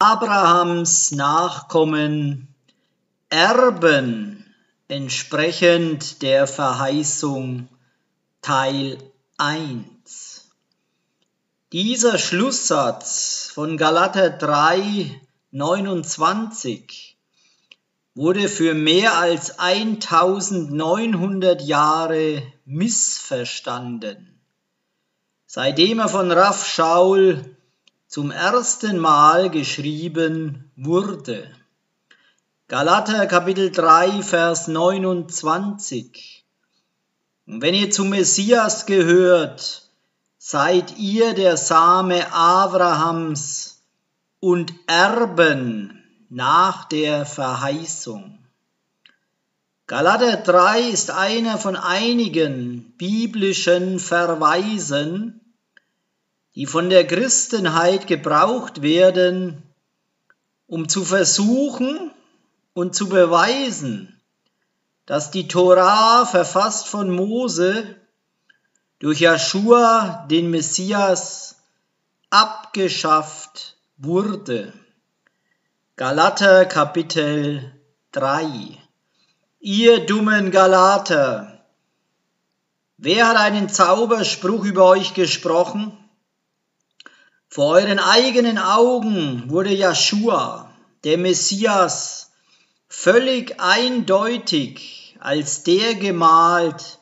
Abrahams Nachkommen erben entsprechend der Verheißung Teil 1. Dieser Schlusssatz von Galater 3, 29 wurde für mehr als 1900 Jahre missverstanden. Seitdem er von Raff Schaul zum ersten Mal geschrieben wurde. Galater Kapitel 3, Vers 29. Und wenn ihr zum Messias gehört, seid ihr der Same Abrahams und Erben nach der Verheißung. Galater 3 ist einer von einigen biblischen Verweisen, die von der Christenheit gebraucht werden, um zu versuchen und zu beweisen, dass die Tora, verfasst von Mose, durch Joshua, den Messias, abgeschafft wurde. Galater Kapitel 3 Ihr dummen Galater, wer hat einen Zauberspruch über euch gesprochen? Vor euren eigenen Augen wurde Joshua, der Messias, völlig eindeutig als der gemalt,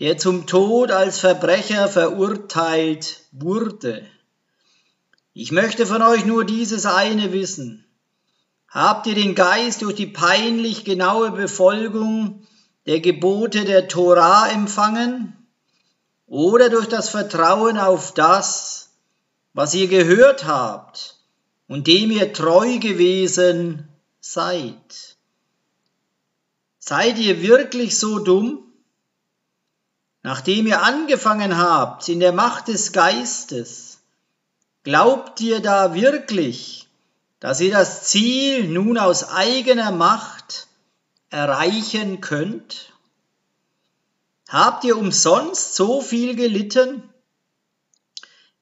der zum Tod als Verbrecher verurteilt wurde. Ich möchte von euch nur dieses eine wissen. Habt ihr den Geist durch die peinlich genaue Befolgung der Gebote der Tora empfangen oder durch das Vertrauen auf das, was ihr gehört habt und dem ihr treu gewesen seid? Seid ihr wirklich so dumm? Nachdem ihr angefangen habt in der Macht des Geistes, glaubt ihr da wirklich, dass ihr das Ziel nun aus eigener Macht erreichen könnt? Habt ihr umsonst so viel gelitten?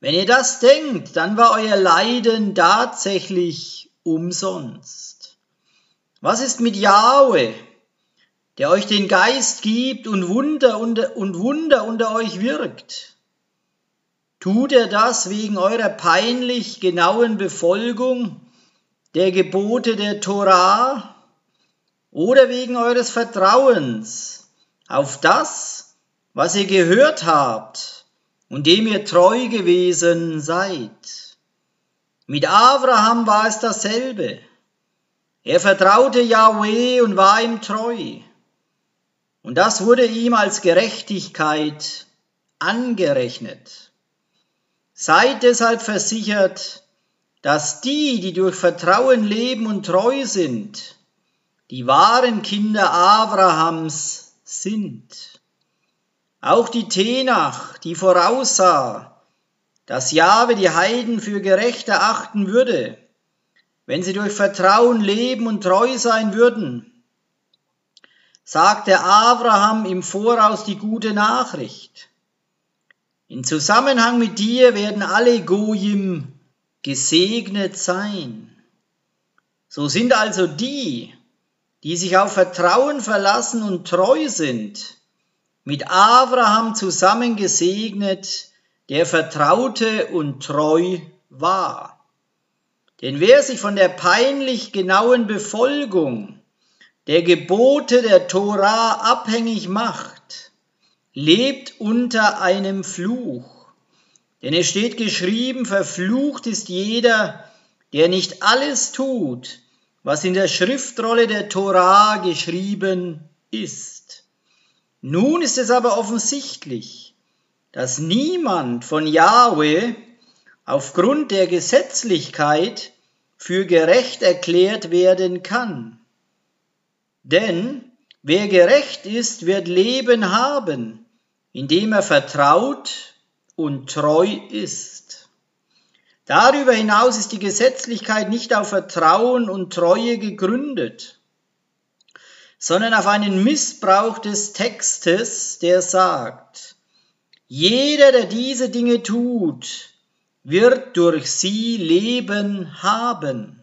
Wenn ihr das denkt, dann war euer Leiden tatsächlich umsonst. Was ist mit Yahweh? der euch den Geist gibt und Wunder unter, und Wunder unter euch wirkt. Tut er das wegen eurer peinlich genauen Befolgung der Gebote der Torah oder wegen eures Vertrauens auf das, was ihr gehört habt und dem ihr treu gewesen seid? Mit Abraham war es dasselbe. Er vertraute Yahweh und war ihm treu. Und das wurde ihm als Gerechtigkeit angerechnet. Seid deshalb versichert, dass die, die durch Vertrauen leben und treu sind, die wahren Kinder Abrahams sind. Auch die Tenach, die voraussah, dass Jahwe die Heiden für gerecht erachten würde, wenn sie durch Vertrauen leben und treu sein würden, sagte Abraham im Voraus die gute Nachricht. In Zusammenhang mit dir werden alle Gojim gesegnet sein. So sind also die, die sich auf Vertrauen verlassen und treu sind, mit Abraham zusammen gesegnet, der vertraute und treu war. Denn wer sich von der peinlich genauen Befolgung der Gebote der Tora abhängig macht, lebt unter einem Fluch. Denn es steht geschrieben, verflucht ist jeder, der nicht alles tut, was in der Schriftrolle der Tora geschrieben ist. Nun ist es aber offensichtlich, dass niemand von Yahweh aufgrund der Gesetzlichkeit für gerecht erklärt werden kann. Denn wer gerecht ist, wird Leben haben, indem er vertraut und treu ist. Darüber hinaus ist die Gesetzlichkeit nicht auf Vertrauen und Treue gegründet, sondern auf einen Missbrauch des Textes, der sagt, jeder, der diese Dinge tut, wird durch sie Leben haben.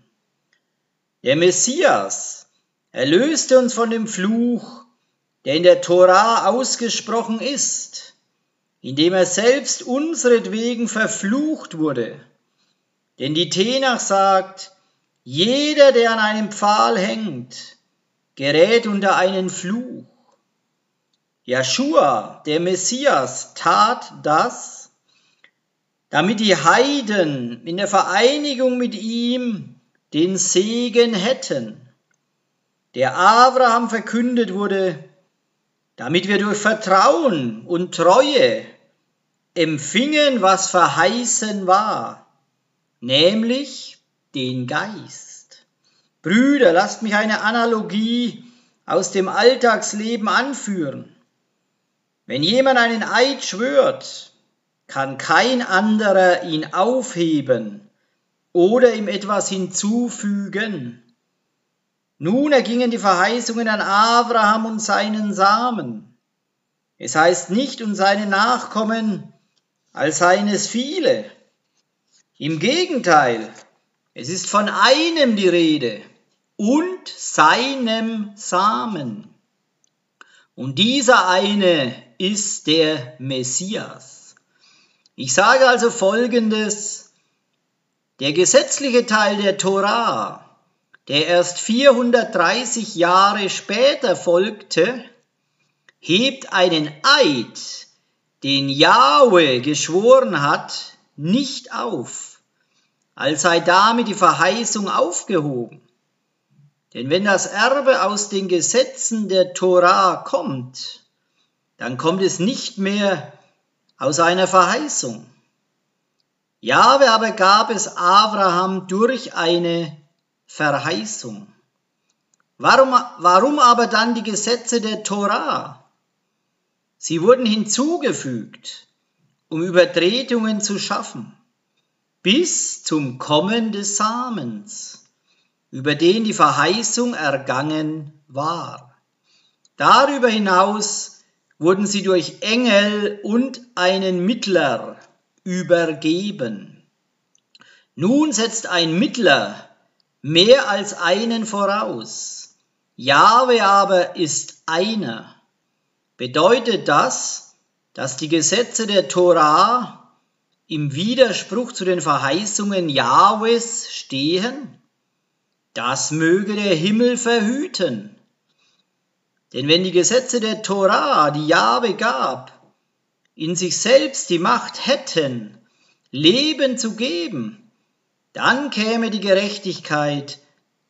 Der Messias erlöste uns von dem Fluch, der in der Tora ausgesprochen ist, indem er selbst unseretwegen verflucht wurde. Denn die Tenach sagt, jeder, der an einem Pfahl hängt, gerät unter einen Fluch. Joshua, der Messias, tat das, damit die Heiden in der Vereinigung mit ihm den Segen hätten, der Abraham verkündet wurde, damit wir durch Vertrauen und Treue empfingen, was verheißen war, nämlich den Geist. Brüder, lasst mich eine Analogie aus dem Alltagsleben anführen. Wenn jemand einen Eid schwört, kann kein anderer ihn aufheben oder ihm etwas hinzufügen. Nun ergingen die Verheißungen an Abraham und seinen Samen. Es heißt nicht und seine Nachkommen, als seien es viele. Im Gegenteil, es ist von einem die Rede und seinem Samen. Und dieser eine ist der Messias. Ich sage also Folgendes. Der gesetzliche Teil der Torah, der erst 430 Jahre später folgte, hebt einen Eid, den Yahweh geschworen hat, nicht auf, als sei damit die Verheißung aufgehoben. Denn wenn das Erbe aus den Gesetzen der Torah kommt, dann kommt es nicht mehr aus einer Verheißung. Jahwe aber gab es Abraham durch eine Verheißung. Warum, warum aber dann die Gesetze der Torah? Sie wurden hinzugefügt, um Übertretungen zu schaffen, bis zum Kommen des Samens über den die Verheißung ergangen war. Darüber hinaus wurden sie durch Engel und einen Mittler übergeben. Nun setzt ein Mittler mehr als einen voraus. Jahwe aber ist einer. Bedeutet das, dass die Gesetze der Torah im Widerspruch zu den Verheißungen Jahwes stehen? Das möge der Himmel verhüten. Denn wenn die Gesetze der Torah, die Jahwe gab, in sich selbst die Macht hätten, Leben zu geben, dann käme die Gerechtigkeit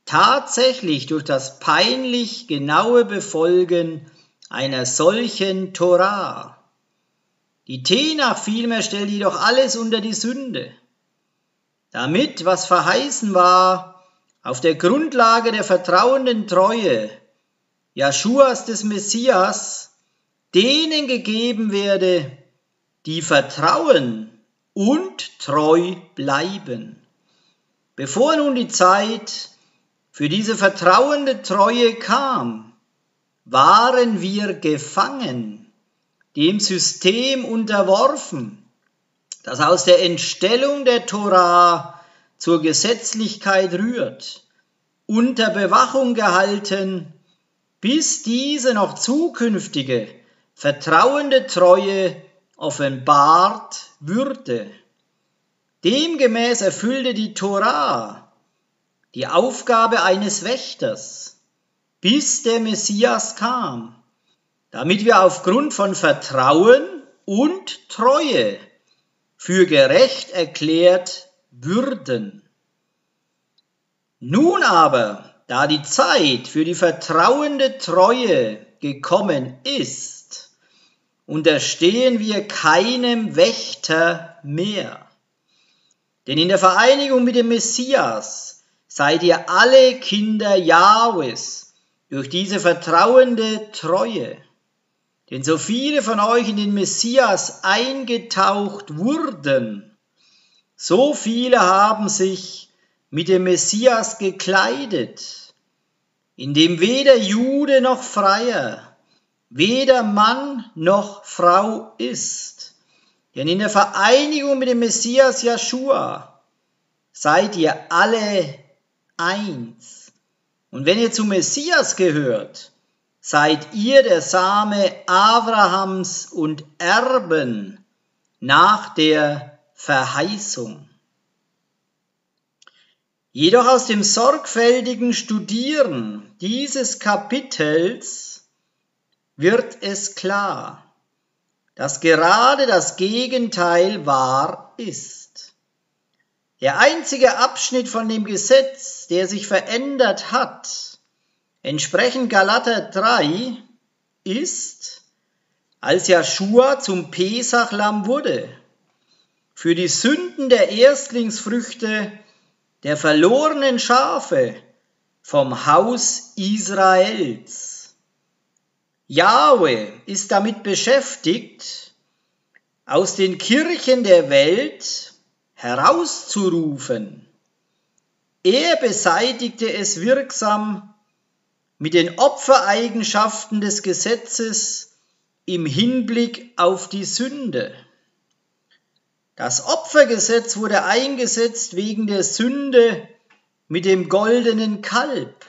tatsächlich durch das peinlich genaue Befolgen einer solchen Torah. Die Tenach vielmehr stellt jedoch alles unter die Sünde, damit, was verheißen war, auf der Grundlage der vertrauenden Treue Jeschuas des Messias denen gegeben werde, die vertrauen und treu bleiben. Bevor nun die Zeit für diese vertrauende Treue kam, waren wir gefangen, dem System unterworfen, das aus der Entstellung der Torah zur Gesetzlichkeit rührt, unter Bewachung gehalten, bis diese noch zukünftige vertrauende Treue offenbart würde. Demgemäß erfüllte die Torah die Aufgabe eines Wächters, bis der Messias kam, damit wir aufgrund von Vertrauen und Treue für gerecht erklärt würden. Nun aber, da die Zeit für die vertrauende Treue gekommen ist, unterstehen wir keinem Wächter mehr. Denn in der Vereinigung mit dem Messias seid ihr alle Kinder Jahwes durch diese vertrauende Treue. Denn so viele von euch in den Messias eingetaucht wurden, so viele haben sich mit dem Messias gekleidet, in dem weder Jude noch Freier, weder Mann noch Frau ist, Denn in der Vereinigung mit dem Messias Joshua seid ihr alle eins. Und wenn ihr zum Messias gehört, seid ihr der Same Abrahams und Erben nach der Verheißung. Jedoch aus dem sorgfältigen Studieren dieses Kapitels wird es klar, dass gerade das Gegenteil wahr ist. Der einzige Abschnitt von dem Gesetz, der sich verändert hat, entsprechend Galater 3, ist, als Joshua zum Pesachlamm wurde, für die Sünden der Erstlingsfrüchte der verlorenen Schafe vom Haus Israels. Jahwe ist damit beschäftigt, aus den Kirchen der Welt herauszurufen. Er beseitigte es wirksam mit den Opfereigenschaften des Gesetzes im Hinblick auf die Sünde. Das Opfergesetz wurde eingesetzt wegen der Sünde mit dem goldenen Kalb.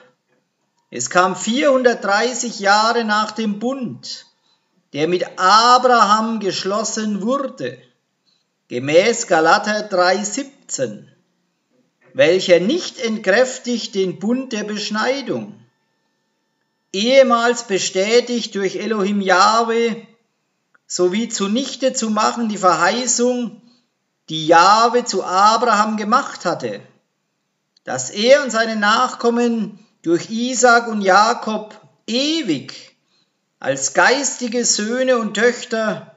Es kam 430 Jahre nach dem Bund, der mit Abraham geschlossen wurde, gemäß Galater 3,17, welcher nicht entkräftigt den Bund der Beschneidung, ehemals bestätigt durch Elohim Yahweh, sowie zunichte zu machen die Verheißung, die Jahwe zu Abraham gemacht hatte, dass er und seine Nachkommen durch Isaac und Jakob ewig als geistige Söhne und Töchter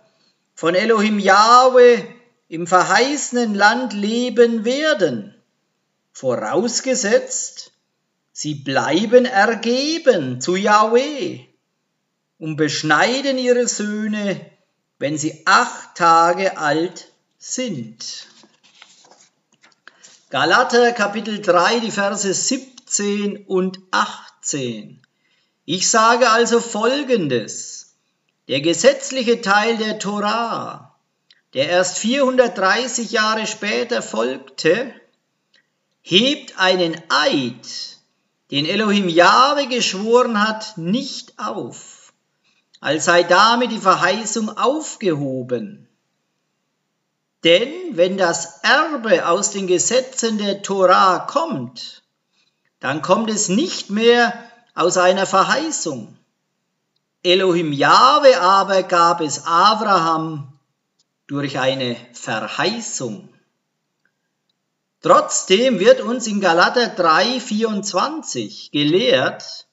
von Elohim Jahwe im verheißenen Land leben werden, vorausgesetzt, sie bleiben ergeben zu Yahweh und beschneiden ihre Söhne, wenn sie acht Tage alt sind. Galater Kapitel 3, die Verse 17 und 18. Ich sage also Folgendes. Der gesetzliche Teil der Torah, der erst 430 Jahre später folgte, hebt einen Eid, den Elohim Jahwe geschworen hat, nicht auf, als sei damit die Verheißung aufgehoben. Denn wenn das Erbe aus den Gesetzen der Torah kommt, dann kommt es nicht mehr aus einer Verheißung. Elohim Jahwe aber gab es Abraham durch eine Verheißung. Trotzdem wird uns in Galater 3,24 gelehrt,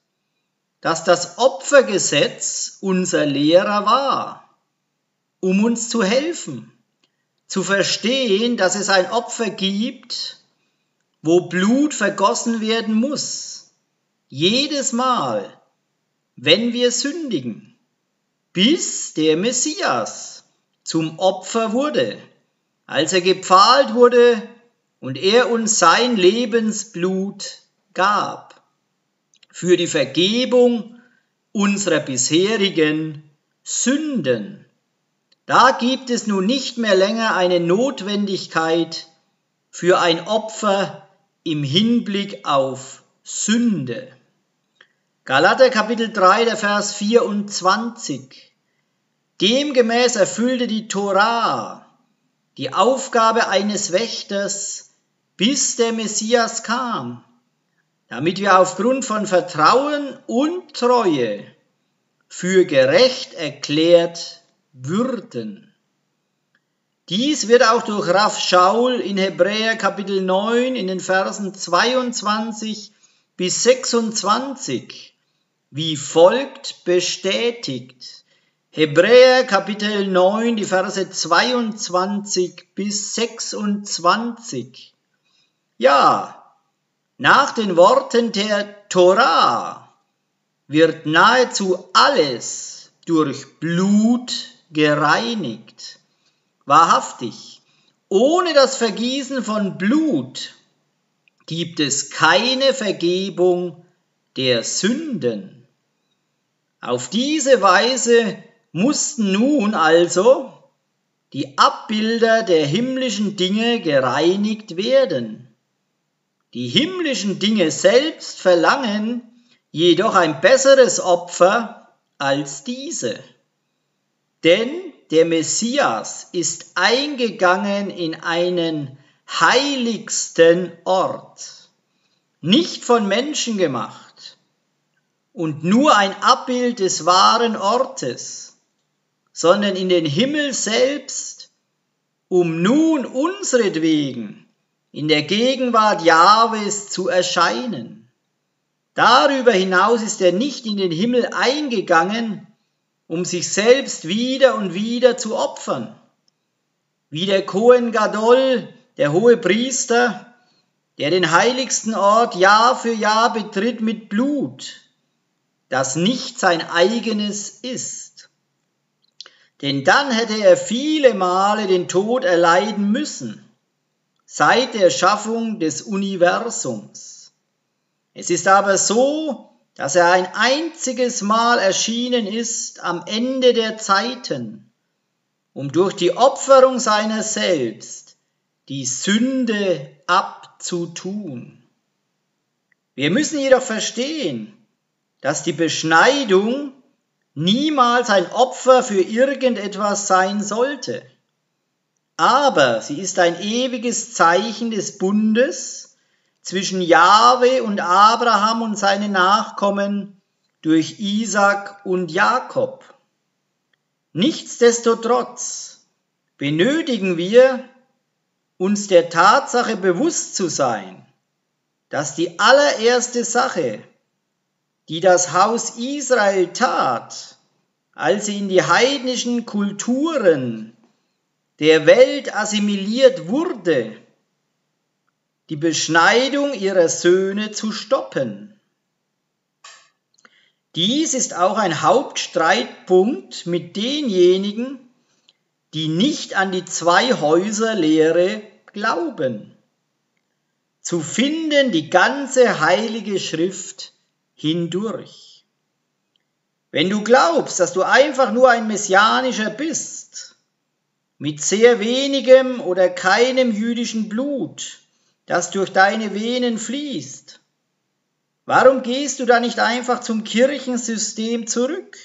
dass das Opfergesetz unser Lehrer war, um uns zu helfen zu verstehen, dass es ein Opfer gibt, wo Blut vergossen werden muss. Jedes Mal, wenn wir sündigen, bis der Messias zum Opfer wurde, als er gepfahlt wurde und er uns sein Lebensblut gab für die Vergebung unserer bisherigen Sünden. Da gibt es nun nicht mehr länger eine Notwendigkeit für ein Opfer im Hinblick auf Sünde. Galater Kapitel 3, der Vers 24. Demgemäß erfüllte die Torah die Aufgabe eines Wächters, bis der Messias kam, damit wir aufgrund von Vertrauen und Treue für gerecht erklärt würden. Dies wird auch durch Raff Shaul in Hebräer Kapitel 9 in den Versen 22 bis 26 wie folgt bestätigt. Hebräer Kapitel 9, die Verse 22 bis 26. Ja, nach den Worten der Torah wird nahezu alles durch Blut gereinigt. Wahrhaftig, ohne das Vergießen von Blut gibt es keine Vergebung der Sünden. Auf diese Weise mussten nun also die Abbilder der himmlischen Dinge gereinigt werden. Die himmlischen Dinge selbst verlangen jedoch ein besseres Opfer als diese. Denn der Messias ist eingegangen in einen heiligsten Ort, nicht von Menschen gemacht und nur ein Abbild des wahren Ortes, sondern in den Himmel selbst, um nun unsretwegen in der Gegenwart Jahwes zu erscheinen. Darüber hinaus ist er nicht in den Himmel eingegangen, um sich selbst wieder und wieder zu opfern. Wie der Kohen Gadol, der hohe Priester, der den heiligsten Ort Jahr für Jahr betritt mit Blut, das nicht sein eigenes ist. Denn dann hätte er viele Male den Tod erleiden müssen, seit der Schaffung des Universums. Es ist aber so, dass er ein einziges Mal erschienen ist am Ende der Zeiten, um durch die Opferung seiner selbst die Sünde abzutun. Wir müssen jedoch verstehen, dass die Beschneidung niemals ein Opfer für irgendetwas sein sollte. Aber sie ist ein ewiges Zeichen des Bundes, zwischen Jahwe und Abraham und seine Nachkommen durch Isaac und Jakob. Nichtsdestotrotz benötigen wir, uns der Tatsache bewusst zu sein, dass die allererste Sache, die das Haus Israel tat, als sie in die heidnischen Kulturen der Welt assimiliert wurde, die Beschneidung ihrer Söhne zu stoppen. Dies ist auch ein Hauptstreitpunkt mit denjenigen, die nicht an die Zwei-Häuser-Lehre glauben. Zu finden die ganze heilige Schrift hindurch. Wenn du glaubst, dass du einfach nur ein Messianischer bist, mit sehr wenigem oder keinem jüdischen Blut, das durch deine Venen fließt. Warum gehst du da nicht einfach zum Kirchensystem zurück,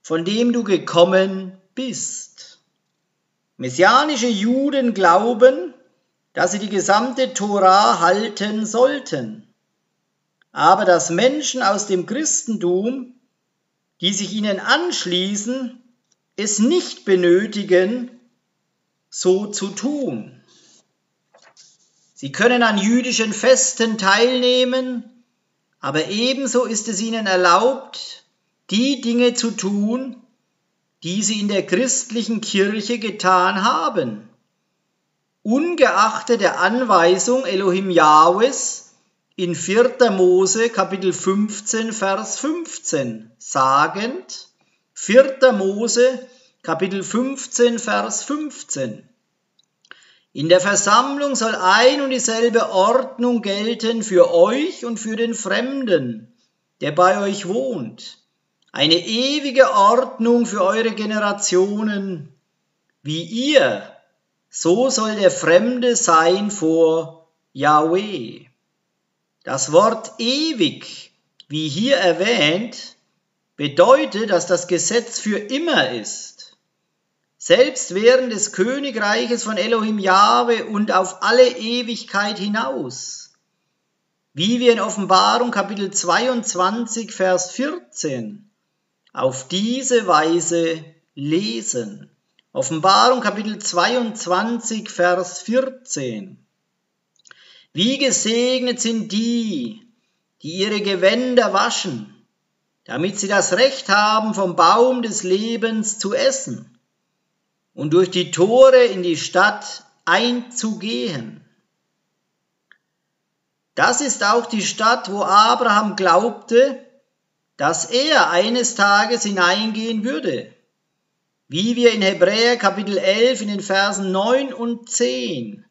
von dem du gekommen bist? Messianische Juden glauben, dass sie die gesamte Tora halten sollten, aber dass Menschen aus dem Christentum, die sich ihnen anschließen, es nicht benötigen, so zu tun. Sie können an jüdischen Festen teilnehmen, aber ebenso ist es ihnen erlaubt, die Dinge zu tun, die sie in der christlichen Kirche getan haben. Ungeachtet der Anweisung Elohim Jahwes in 4. Mose Kapitel 15 Vers 15 sagend, 4. Mose Kapitel 15 Vers 15 in der Versammlung soll ein und dieselbe Ordnung gelten für euch und für den Fremden, der bei euch wohnt. Eine ewige Ordnung für eure Generationen. Wie ihr, so soll der Fremde sein vor Yahweh. Das Wort ewig, wie hier erwähnt, bedeutet, dass das Gesetz für immer ist. Selbst während des Königreiches von Elohim Jahwe und auf alle Ewigkeit hinaus. Wie wir in Offenbarung Kapitel 22, Vers 14 auf diese Weise lesen. Offenbarung Kapitel 22, Vers 14. Wie gesegnet sind die, die ihre Gewänder waschen, damit sie das Recht haben, vom Baum des Lebens zu essen und durch die Tore in die Stadt einzugehen. Das ist auch die Stadt, wo Abraham glaubte, dass er eines Tages hineingehen würde, wie wir in Hebräer Kapitel 11 in den Versen 9 und 10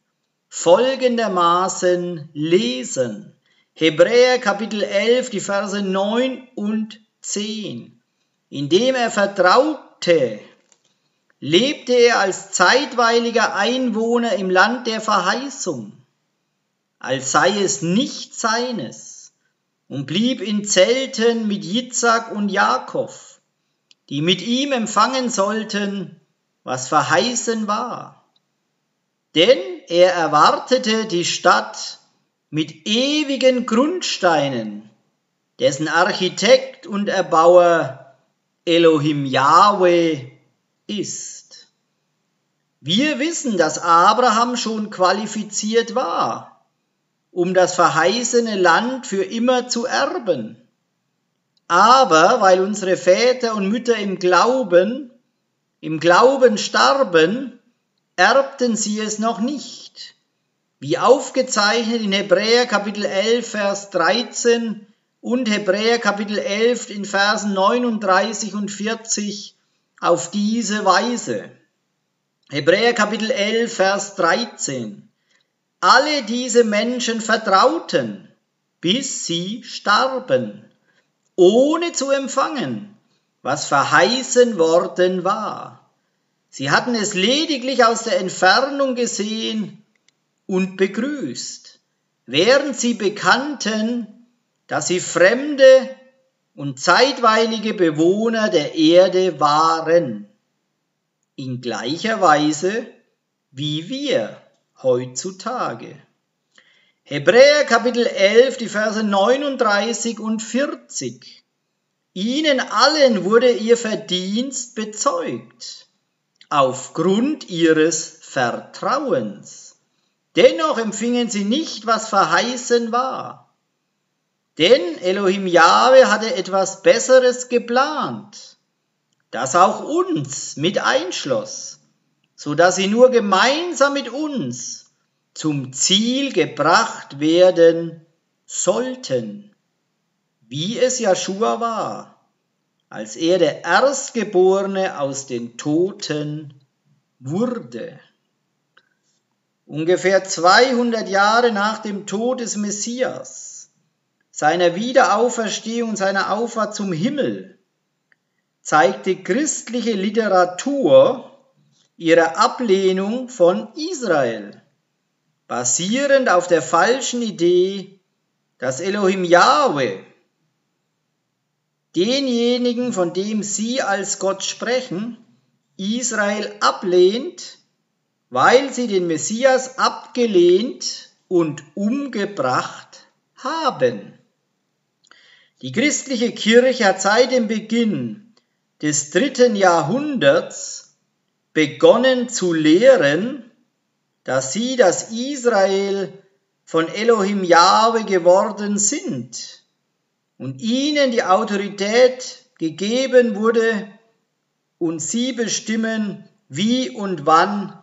folgendermaßen lesen. Hebräer Kapitel 11, die Verse 9 und 10. Indem er vertraute, lebte er als zeitweiliger Einwohner im Land der Verheißung, als sei es nicht seines, und blieb in Zelten mit Jitzak und Jakob, die mit ihm empfangen sollten, was verheißen war. Denn er erwartete die Stadt mit ewigen Grundsteinen, dessen Architekt und Erbauer Elohim Yahweh ist. Wir wissen, dass Abraham schon qualifiziert war, um das verheißene Land für immer zu erben. Aber weil unsere Väter und Mütter im Glauben, im Glauben starben, erbten sie es noch nicht. Wie aufgezeichnet in Hebräer Kapitel 11, Vers 13 und Hebräer Kapitel 11 in Versen 39 und 40 auf diese Weise. Hebräer Kapitel 11, Vers 13. Alle diese Menschen vertrauten, bis sie starben, ohne zu empfangen, was verheißen worden war. Sie hatten es lediglich aus der Entfernung gesehen und begrüßt, während sie bekannten, dass sie Fremde und zeitweilige Bewohner der Erde waren, in gleicher Weise wie wir heutzutage. Hebräer Kapitel 11, die Verse 39 und 40. Ihnen allen wurde ihr Verdienst bezeugt, aufgrund ihres Vertrauens. Dennoch empfingen sie nicht, was verheißen war. Denn Elohim Jahwe hatte etwas Besseres geplant, das auch uns mit einschloss, so dass sie nur gemeinsam mit uns zum Ziel gebracht werden sollten, wie es Joshua war, als er der Erstgeborene aus den Toten wurde. Ungefähr 200 Jahre nach dem Tod des Messias seiner Wiederauferstehung, seiner Auffahrt zum Himmel, zeigte christliche Literatur ihre Ablehnung von Israel, basierend auf der falschen Idee, dass Elohim Yahweh denjenigen, von dem sie als Gott sprechen, Israel ablehnt, weil sie den Messias abgelehnt und umgebracht haben. Die christliche Kirche hat seit dem Beginn des dritten Jahrhunderts begonnen zu lehren, dass sie das Israel von Elohim Jahwe geworden sind und ihnen die Autorität gegeben wurde und sie bestimmen, wie und wann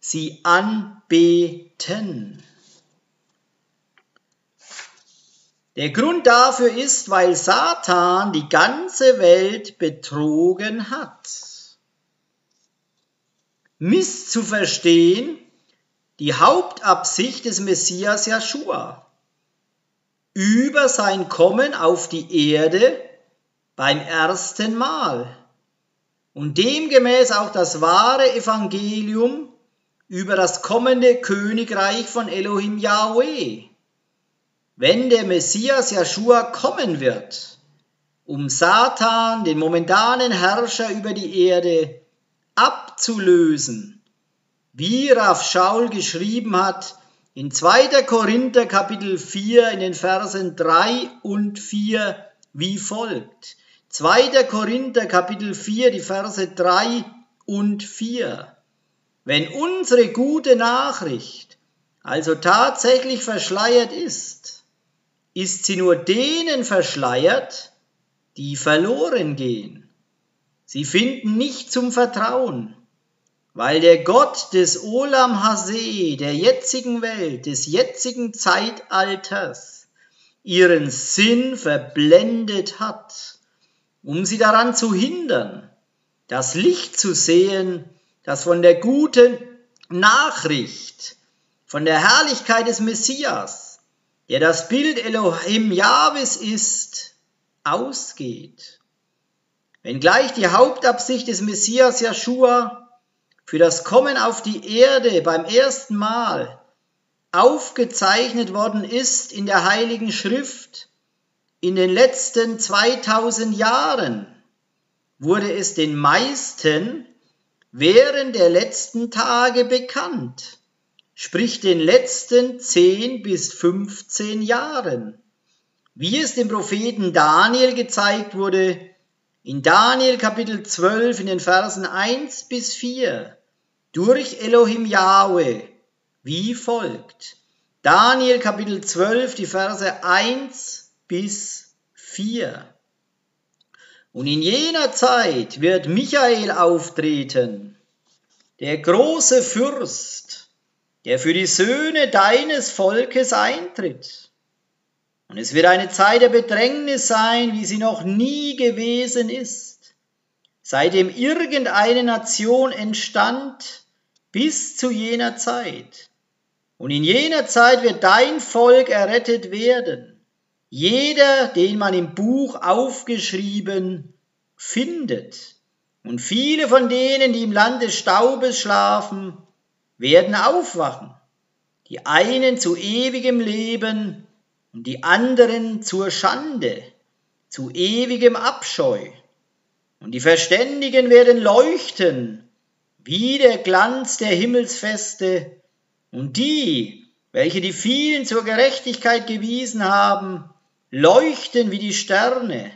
sie anbeten. Der Grund dafür ist, weil Satan die ganze Welt betrogen hat. Misszuverstehen die Hauptabsicht des Messias Joshua über sein Kommen auf die Erde beim ersten Mal. Und demgemäß auch das wahre Evangelium über das kommende Königreich von Elohim Yahweh wenn der Messias Joshua kommen wird, um Satan, den momentanen Herrscher über die Erde, abzulösen, wie Raff Schaul geschrieben hat in 2. Korinther Kapitel 4 in den Versen 3 und 4 wie folgt. 2. Korinther Kapitel 4, die Verse 3 und 4. Wenn unsere gute Nachricht also tatsächlich verschleiert ist, ist sie nur denen verschleiert, die verloren gehen. Sie finden nicht zum Vertrauen, weil der Gott des Olam Hase, der jetzigen Welt, des jetzigen Zeitalters, ihren Sinn verblendet hat, um sie daran zu hindern, das Licht zu sehen, das von der guten Nachricht, von der Herrlichkeit des Messias, der das Bild Elohim Jahwes ist, ausgeht. Wenngleich die Hauptabsicht des Messias Joshua für das Kommen auf die Erde beim ersten Mal aufgezeichnet worden ist in der Heiligen Schrift in den letzten 2000 Jahren, wurde es den meisten während der letzten Tage bekannt, sprich den letzten 10 bis 15 Jahren, wie es dem Propheten Daniel gezeigt wurde, in Daniel Kapitel 12 in den Versen 1 bis 4, durch Elohim Yahweh, wie folgt. Daniel Kapitel 12, die Verse 1 bis 4. Und in jener Zeit wird Michael auftreten, der große Fürst, der für die Söhne deines Volkes eintritt. Und es wird eine Zeit der Bedrängnis sein, wie sie noch nie gewesen ist, seitdem irgendeine Nation entstand bis zu jener Zeit. Und in jener Zeit wird dein Volk errettet werden jeder, den man im Buch aufgeschrieben findet. Und viele von denen, die im Land des Staubes schlafen, werden aufwachen. Die einen zu ewigem Leben und die anderen zur Schande, zu ewigem Abscheu. Und die Verständigen werden leuchten wie der Glanz der Himmelsfeste. Und die, welche die vielen zur Gerechtigkeit gewiesen haben, leuchten wie die Sterne,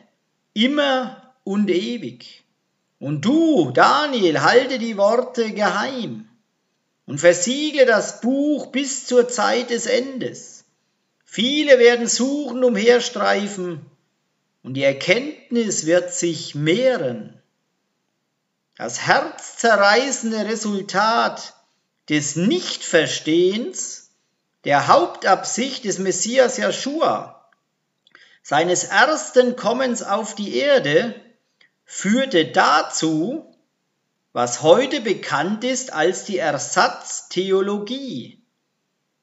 immer und ewig. Und du, Daniel, halte die Worte geheim und versiegle das Buch bis zur Zeit des Endes. Viele werden suchen, umherstreifen, und die Erkenntnis wird sich mehren. Das herzzerreißende Resultat des Nichtverstehens der Hauptabsicht des Messias Joshua seines ersten Kommens auf die Erde führte dazu, was heute bekannt ist als die Ersatztheologie,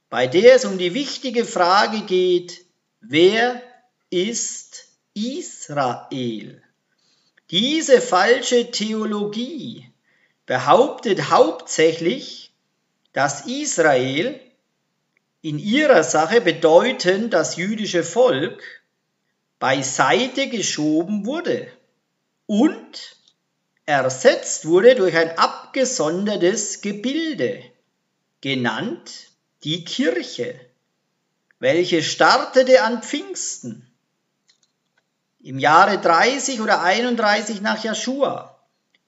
bei der es um die wichtige Frage geht, wer ist Israel? Diese falsche Theologie behauptet hauptsächlich, dass Israel in ihrer Sache bedeutend das jüdische Volk beiseite geschoben wurde und ersetzt wurde durch ein abgesondertes Gebilde, genannt die Kirche, welche startete an Pfingsten im Jahre 30 oder 31 nach Joshua,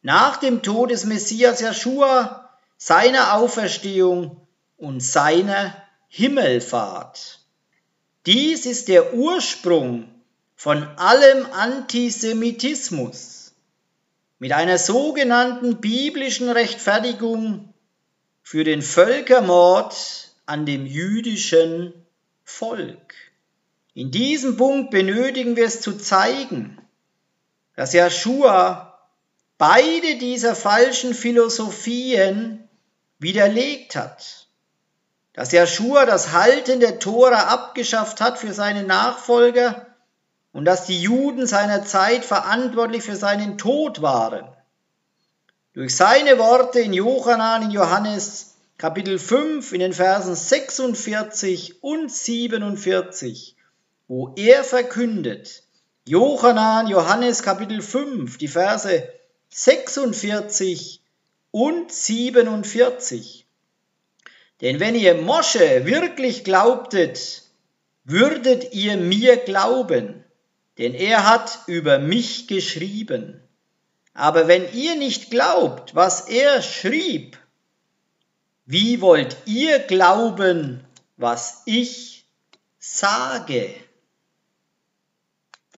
nach dem Tod des Messias Joshua, seiner Auferstehung und seiner Himmelfahrt. Dies ist der Ursprung von allem Antisemitismus mit einer sogenannten biblischen Rechtfertigung für den Völkermord an dem jüdischen Volk. In diesem Punkt benötigen wir es zu zeigen, dass Joshua beide dieser falschen Philosophien widerlegt hat. Dass Joshua das Halten der Tora abgeschafft hat für seine Nachfolger und dass die Juden seiner Zeit verantwortlich für seinen Tod waren. Durch seine Worte in Johannan, in Johannes Kapitel 5 in den Versen 46 und 47, wo er verkündet, Johannan, Johannes Kapitel 5, die Verse 46 und 47. Denn wenn ihr Mosche wirklich glaubtet, würdet ihr mir glauben, denn er hat über mich geschrieben. Aber wenn ihr nicht glaubt, was er schrieb, wie wollt ihr glauben, was ich sage?